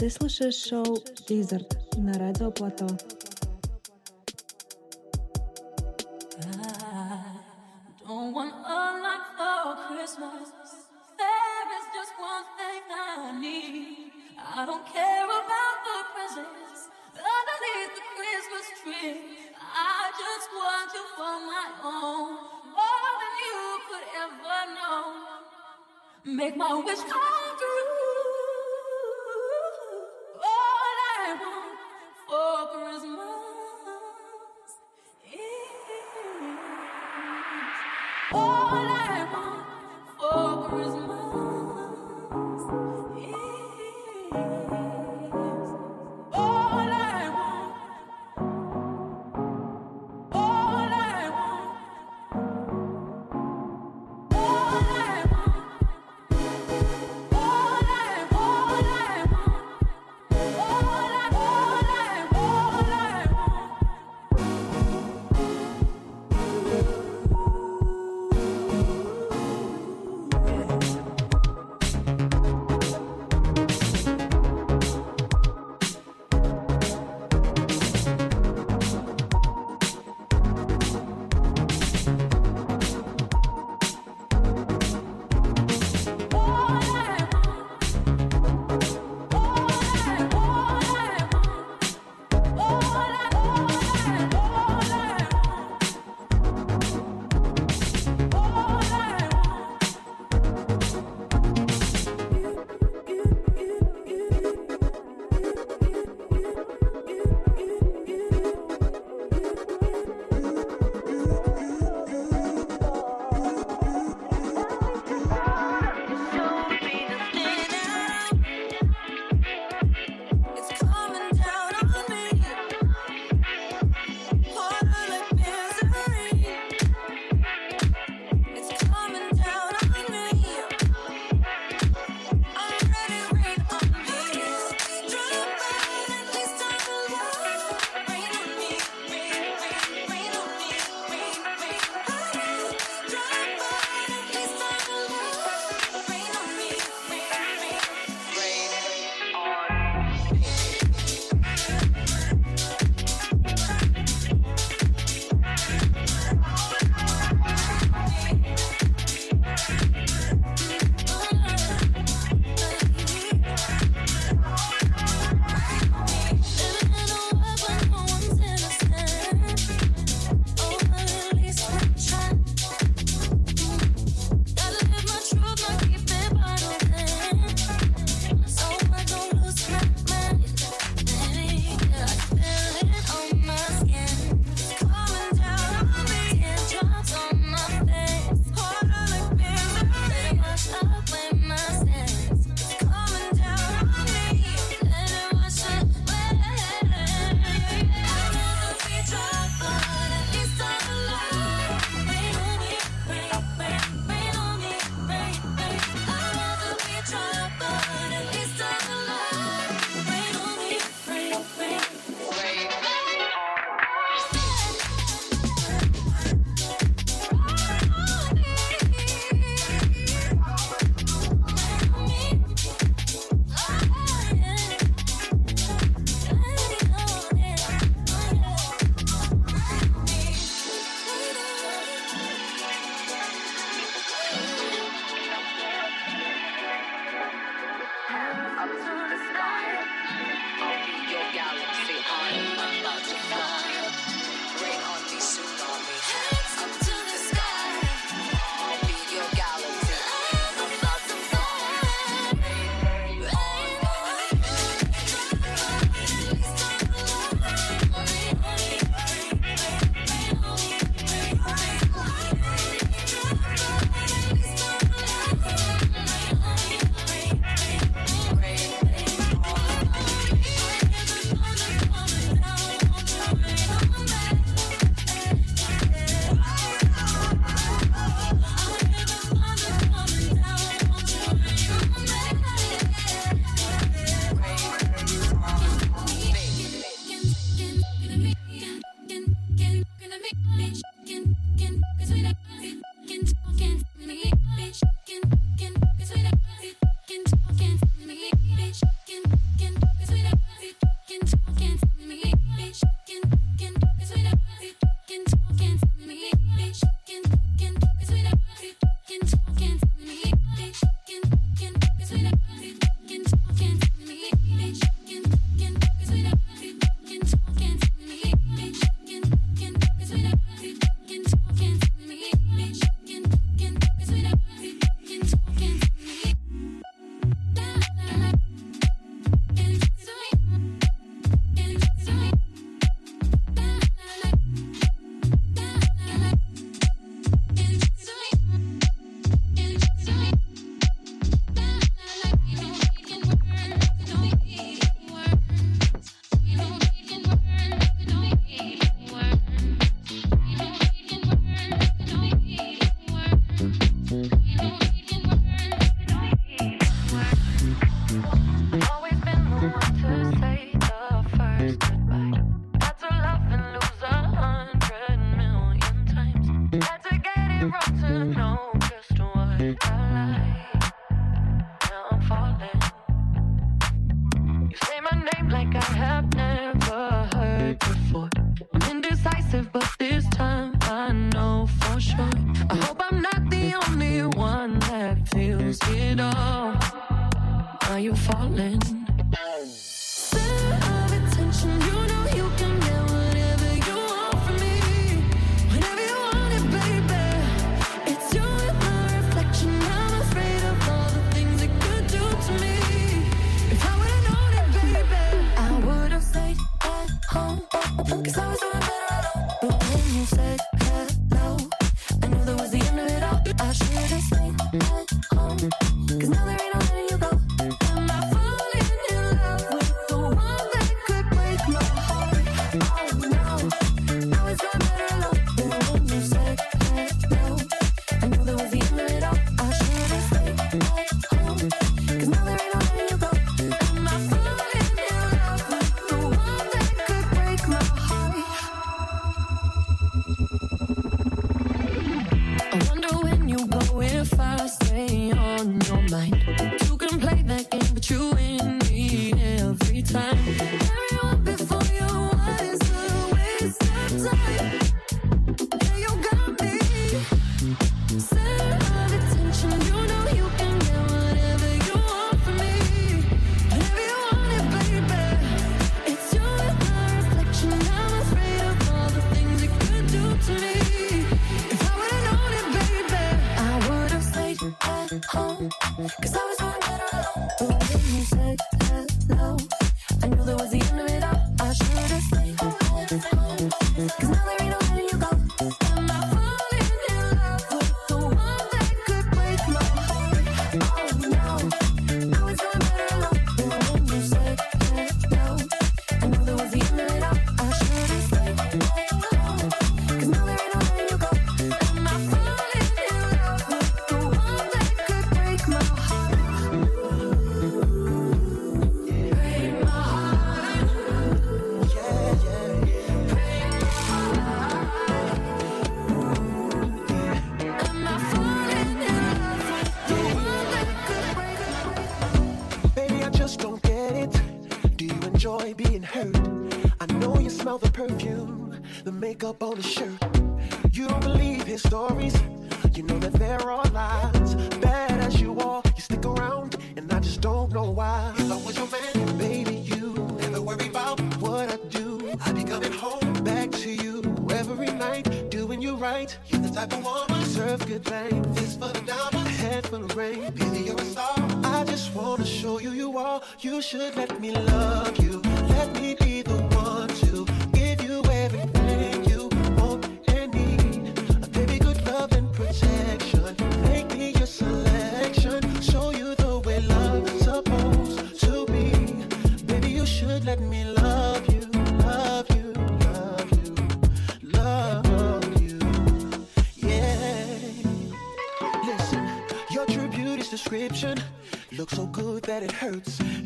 Ты слушаешь шоу «Дизерт» на Радио Плато. Don't want a lot for Christmas. There is just one thing I need. I don't care about the presents underneath the Christmas tree. I just want you for my own, more than you could ever know. Make my wish come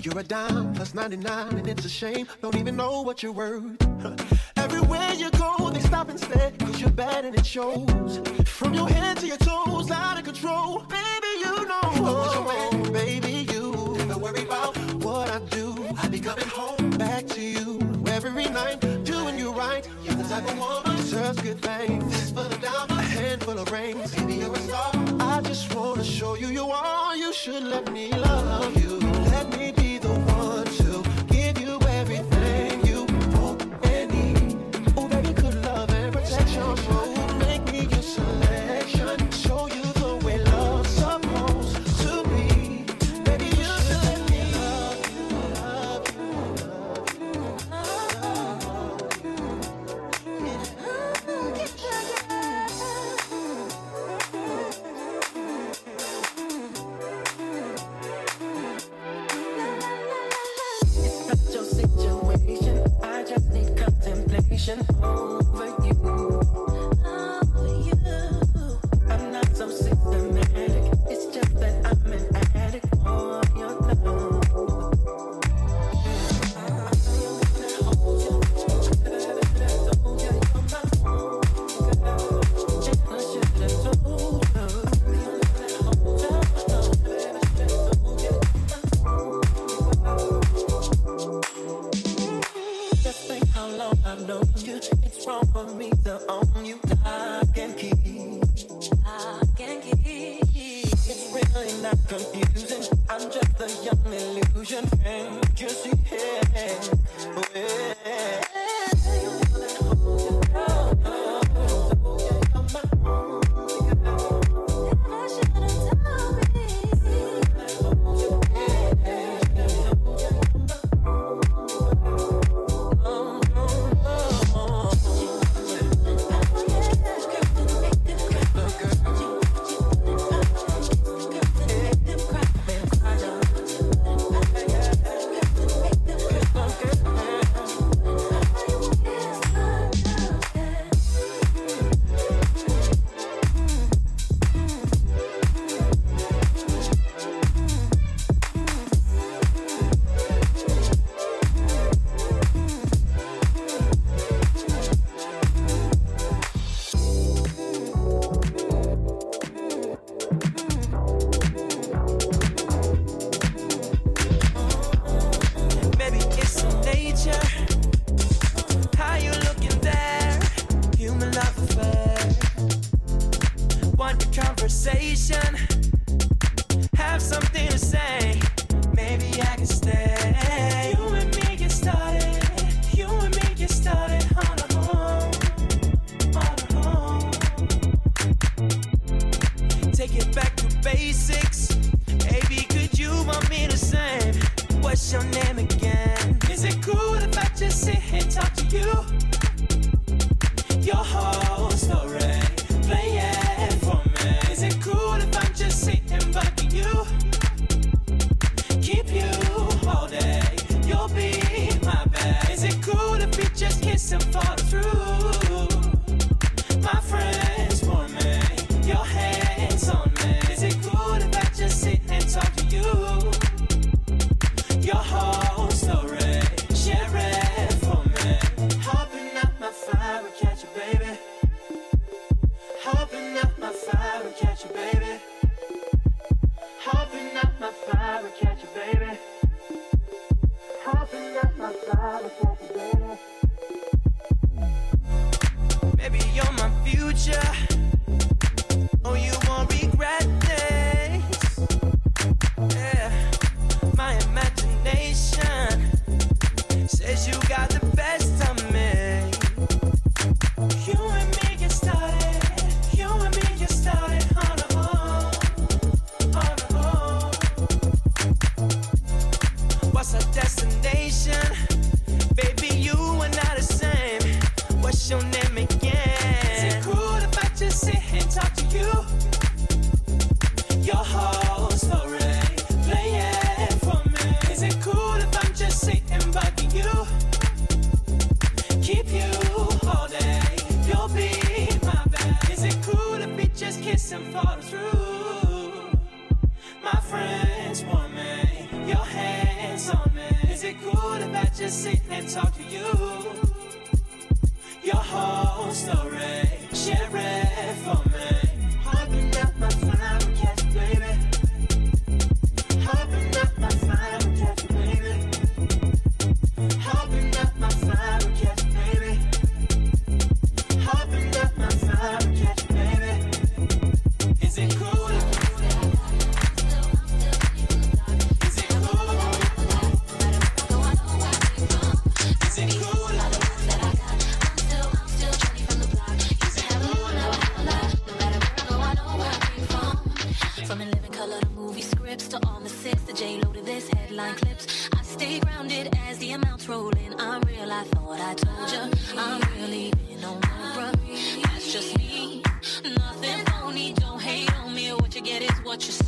You're a dime plus 99, and it's a shame. Don't even know what you're worth. Everywhere you go, they stop and stare, cause you're bad and it shows. From your head to your toes, out of control. Baby, you know. Oh, baby, you. Never worry about what I do. I'll be coming home back to you every night, doing you right. You're the type of woman deserves good things. A handful of rings. I just wanna show you you are. You should let me love you. Let me be I've your heart. to all the six, the J Lo to this headline clips. I stay grounded as the amounts roll in. I'm real, I thought I told ya. I'm really been on my bruh. That's just me. Nothing phony, don't hate on me. What you get is what you see.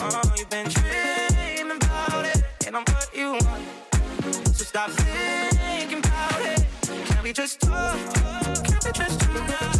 Oh, you've been dreaming about it, and I'm what you want. So stop thinking about it. Can we just talk? Can we just talk?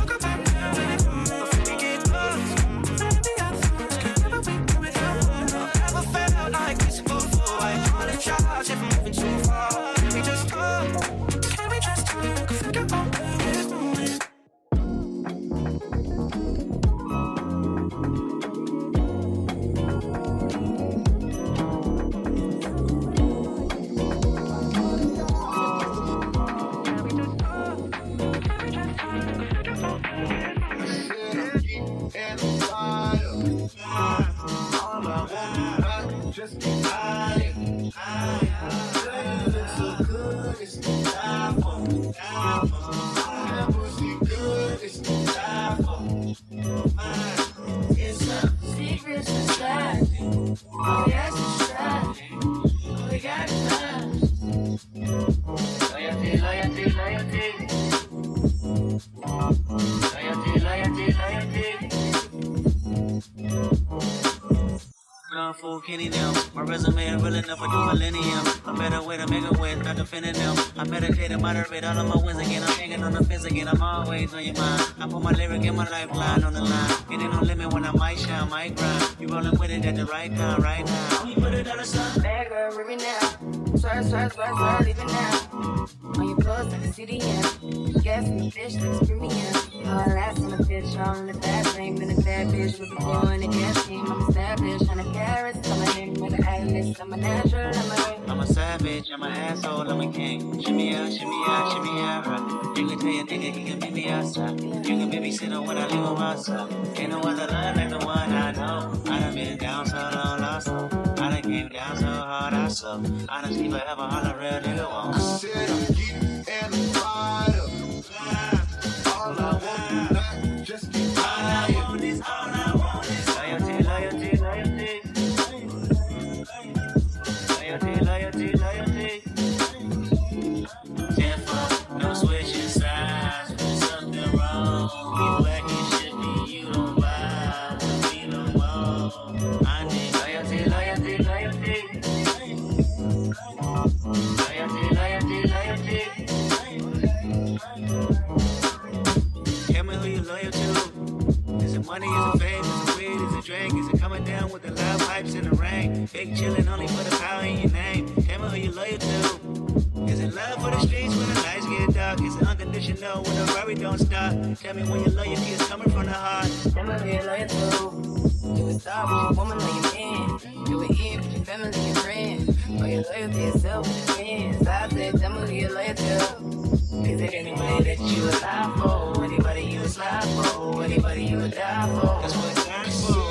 Fool Kenny now. My resume is real enough for two millennium. A better way to make a win, not defending them. I meditate and moderate all of my wins again. I'm hanging on the fence again. I'm always on your mind. I put my lyric and my lifeline on the line. It ain't no limit when I might shine, might grind. You rolling with it at the right time, right now. You put it on the sun. Bad girl, now. Swerve, swerve, swerve, swerve, leave it now. On your clothes like a CDM. The fish like a premium. All last in the bitch, all in the fast lane. Been a bad bitch with the boy in the gas team. I'm established, on the carrots. I'm a name with the atlas. I'm a natural, I'm a I'm a savage, I'm an asshole, I'm a king. Shimmy out, shimmy out, shimmy out. You can tell your nigga he can meet me outside. You can babysit him when I leave him outside. Ain't no other line like the one I know. I done been down so long, lost. I done came down so I so. Honestly, forever, all a real nigga won't. Said I'm getting and it? Is it? Is coming down with the loud pipes in the rain? Big chillin' only for the power in your name. Tell me who you loyal to. Is it love for the streets when the lights get dark? Is it unconditional when the worry don't stop? Tell me when your loyalty is coming from the heart. Them a real loyal too. You a star with your woman or your man. You a in with your family and friends. Or you loyal to yourself and your friends. I said, them a real loyal too. Is it anybody that you lie for? Anybody you slide for? Anybody you die for? That's what it's for.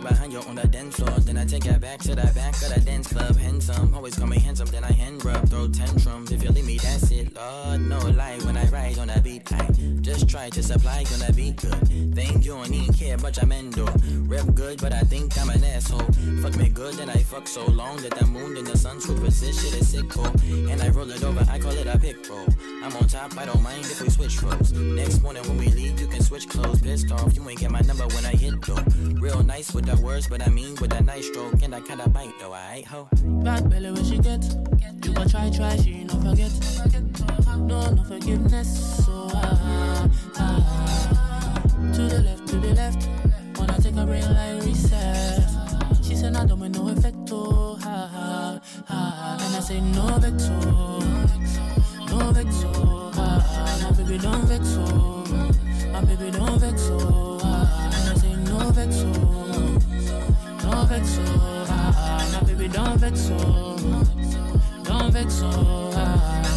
get behind you on the dance floor. Then I take you back to the back of the dance club. Handsome, always call me handsome. Then I hand rub, throw tantrums. If you leave me, that's it. Lord, no lie. When I ride on the beat, I just try to supply, gonna be good. Think you don't even care about your man though. Rep good, but I think I'm an asshole. Fuck me good, and I fuck so long that the moon and the sun swoop with shit is sick, cool. And I roll it over, I call it a pick roll. I'm on top, I don't mind if we switch roles. Next morning when we leave, you can switch clothes. Pissed off, you ain't get my number when I hit though. Real nice with the words, but I mean with a nice stroke. And I kinda bite though, alright, ho. Bad belly when she get. You gon' try, try, she ain't no forget. No, no forgiveness. To the left, to the left. Wanna take a break like. She said, I don't want no. And I say, no vexo, no vexo, baby, don't vexo, my baby, don't vexo, And I say, no vexo, no vexo, baby, don't vexo, don't vexo,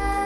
love.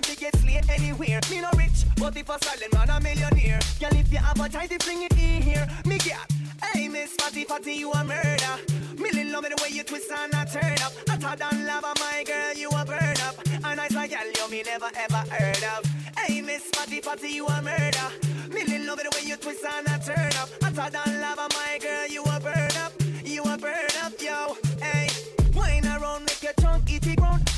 Them fi get slay anywhere. Me no rich, but if a silent man a millionaire. Girl, if you have a tight, fling it in here. Me get. Hey, Miss Fatty Fatty, you a murder. Million love me the way you twist and I turn up. Hotter than lava, my girl, you a burn up. And I say, girl, you me never ever heard of. Hey, Miss Fatty Fatty, you a murder. Million love me the way you twist and I turn up. Hotter than lava, my girl, you a burn up. You a burn up, yo. Hey,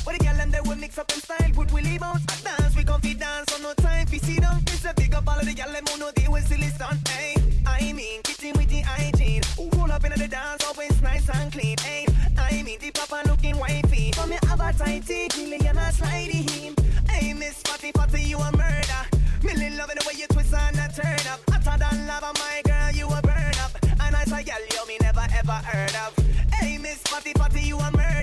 But the girl and they will mix up in style, put willy bounce. I dance, we comfy dance, on no time fi sit down. It's a big up all of the girl who know they will silly stunt. Hey, I mean, kitchen with the hygiene. Roll up in the dance, always nice and clean. Hey, I mean, the papa looking wifey. For me have a tighty, million a slidey him. Hey, Miss Fatty Fatty, you a murder. Million loving the way you twist and a turn up. Hotter than lava, my girl, you a burn up. And I say, girl, you me never ever heard of. Hey, Miss Fatty Fatty, you a murder.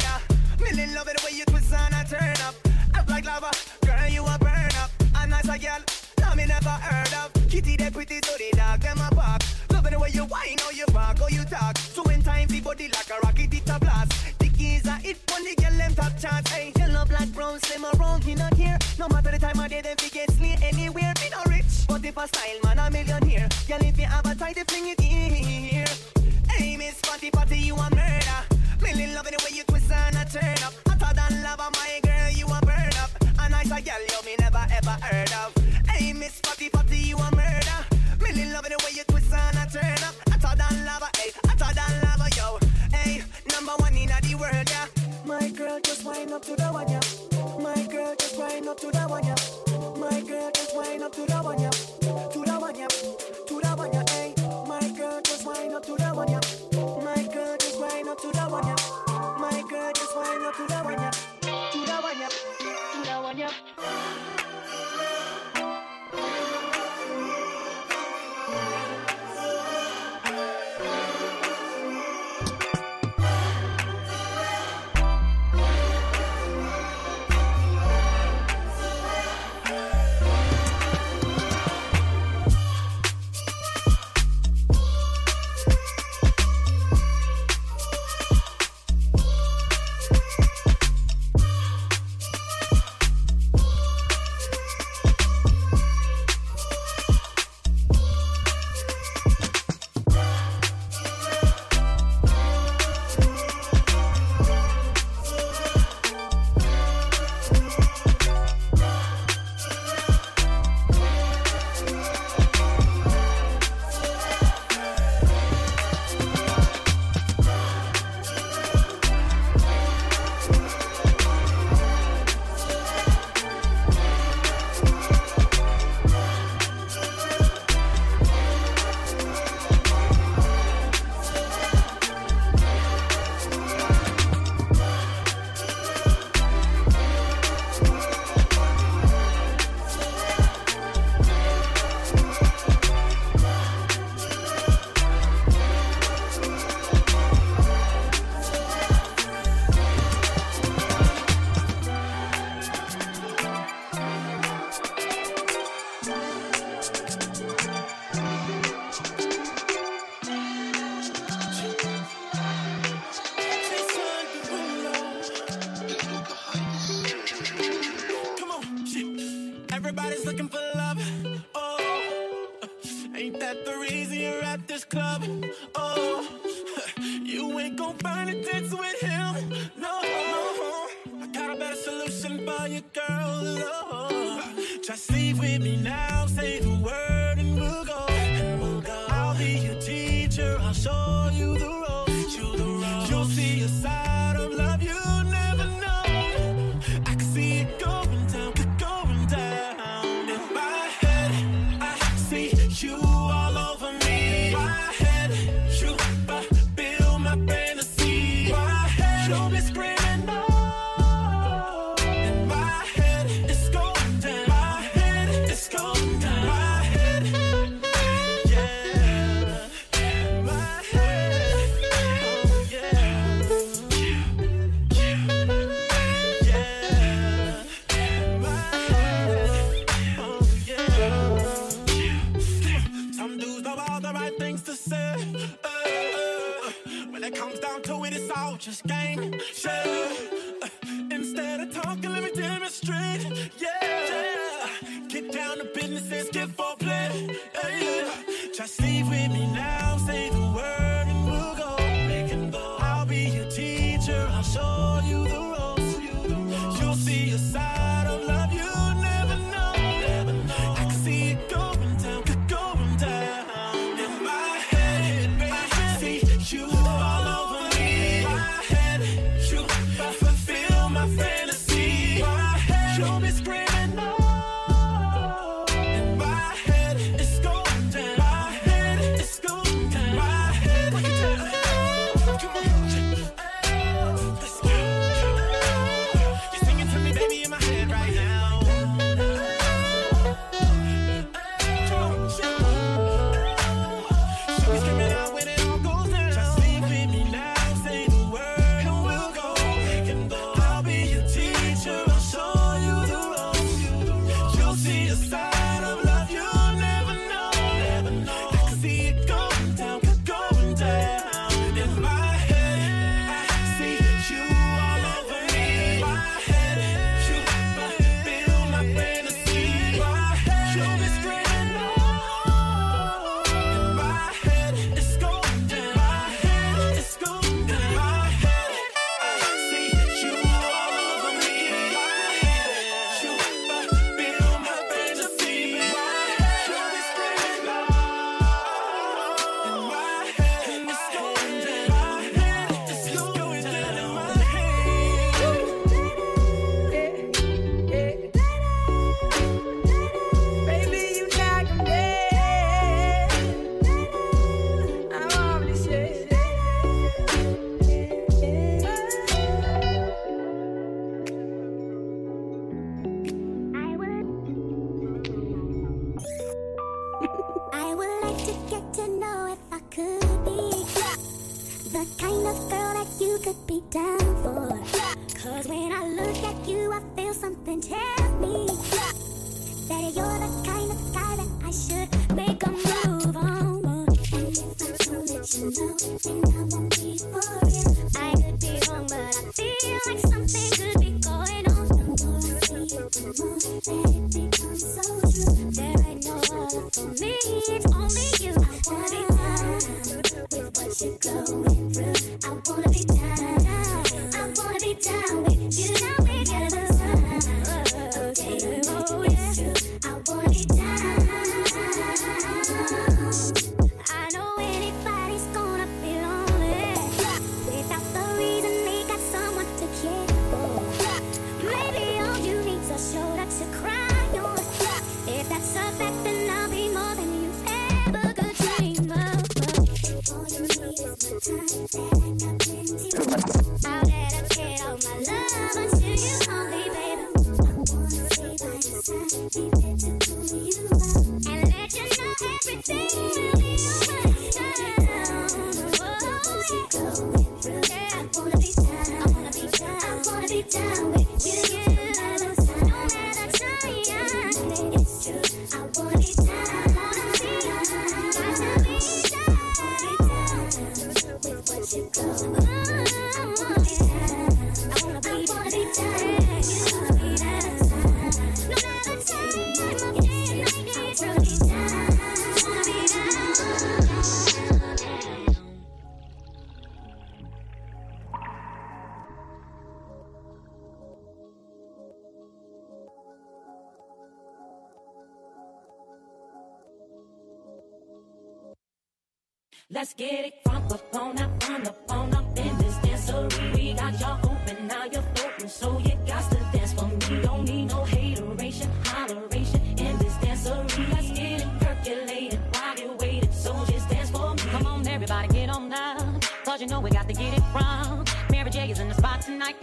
Million loving the way you twist and a turn up. Up like lava, girl, you a burn up. And I say, girl, no me never heard of. Kitty, they pretty, so the dog, them a bark. Loving the way you whine, how you bark, how you talk. So when time the body like a rocket, it a blast. The keys are it when the girl them top charts. Hey, yellow, black, brown, slim around, he not here. No matter the time of day, them fi get slay anywhere. Me no rich, but if a style man a millionaire. Girl, if you have a tight, fling it in here. Hey, Miss Fatty Fatty, you a murder. Million loving the way you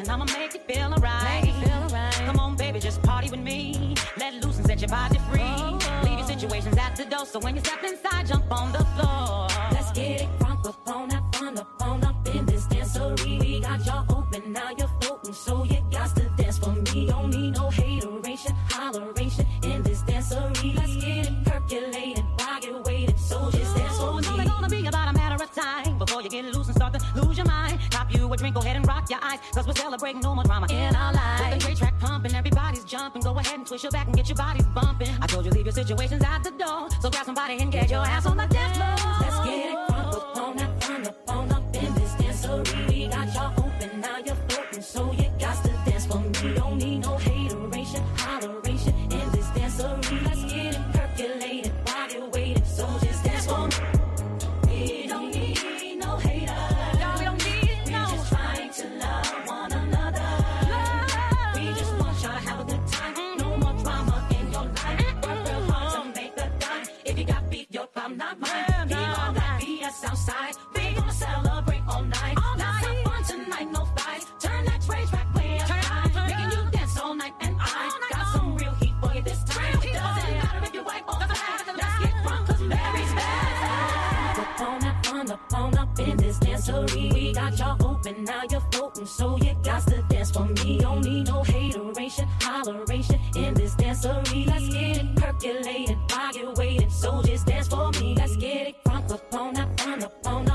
and I'ma make it feel alright. Right. Come on, baby, just party with me. Let loose and set your body free. Oh. Leave your situations at the door, so when you step inside, jump on the floor. Cause we're celebrating no more drama in our lives. With the great track pumping, everybody's jumping. Go ahead and twist your back and get your bodies bumping. I told you leave your situations out the door. So grab somebody and get your ass on the upon, I frown upon.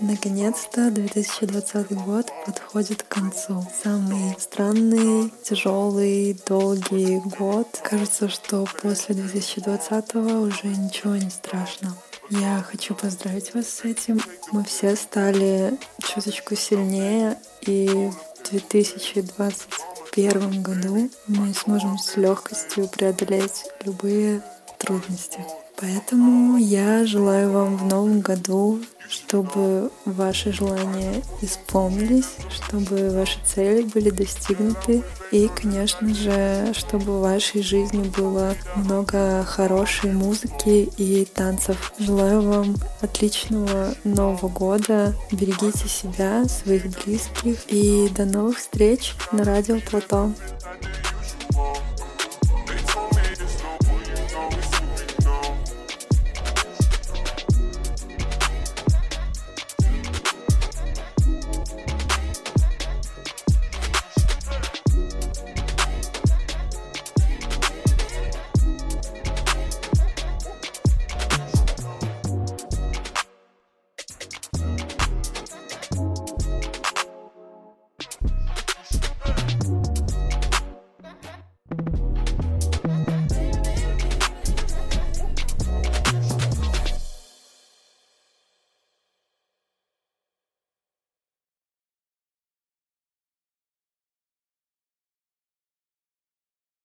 Наконец-то 2020 год подходит к концу. Самый странный, тяжелый, долгий год. Кажется, что после 2020 уже ничего не страшно. Я хочу поздравить вас с этим. Мы все стали чуточку сильнее, и в 2021 году мы сможем с легкостью преодолеть любые трудности. Поэтому я желаю вам в новом году, чтобы ваши желания исполнились, чтобы ваши цели были достигнуты и, конечно же, чтобы в вашей жизни было много хорошей музыки и танцев. Желаю вам отличного Нового года, берегите себя, своих близких и до новых встреч на радио Протон.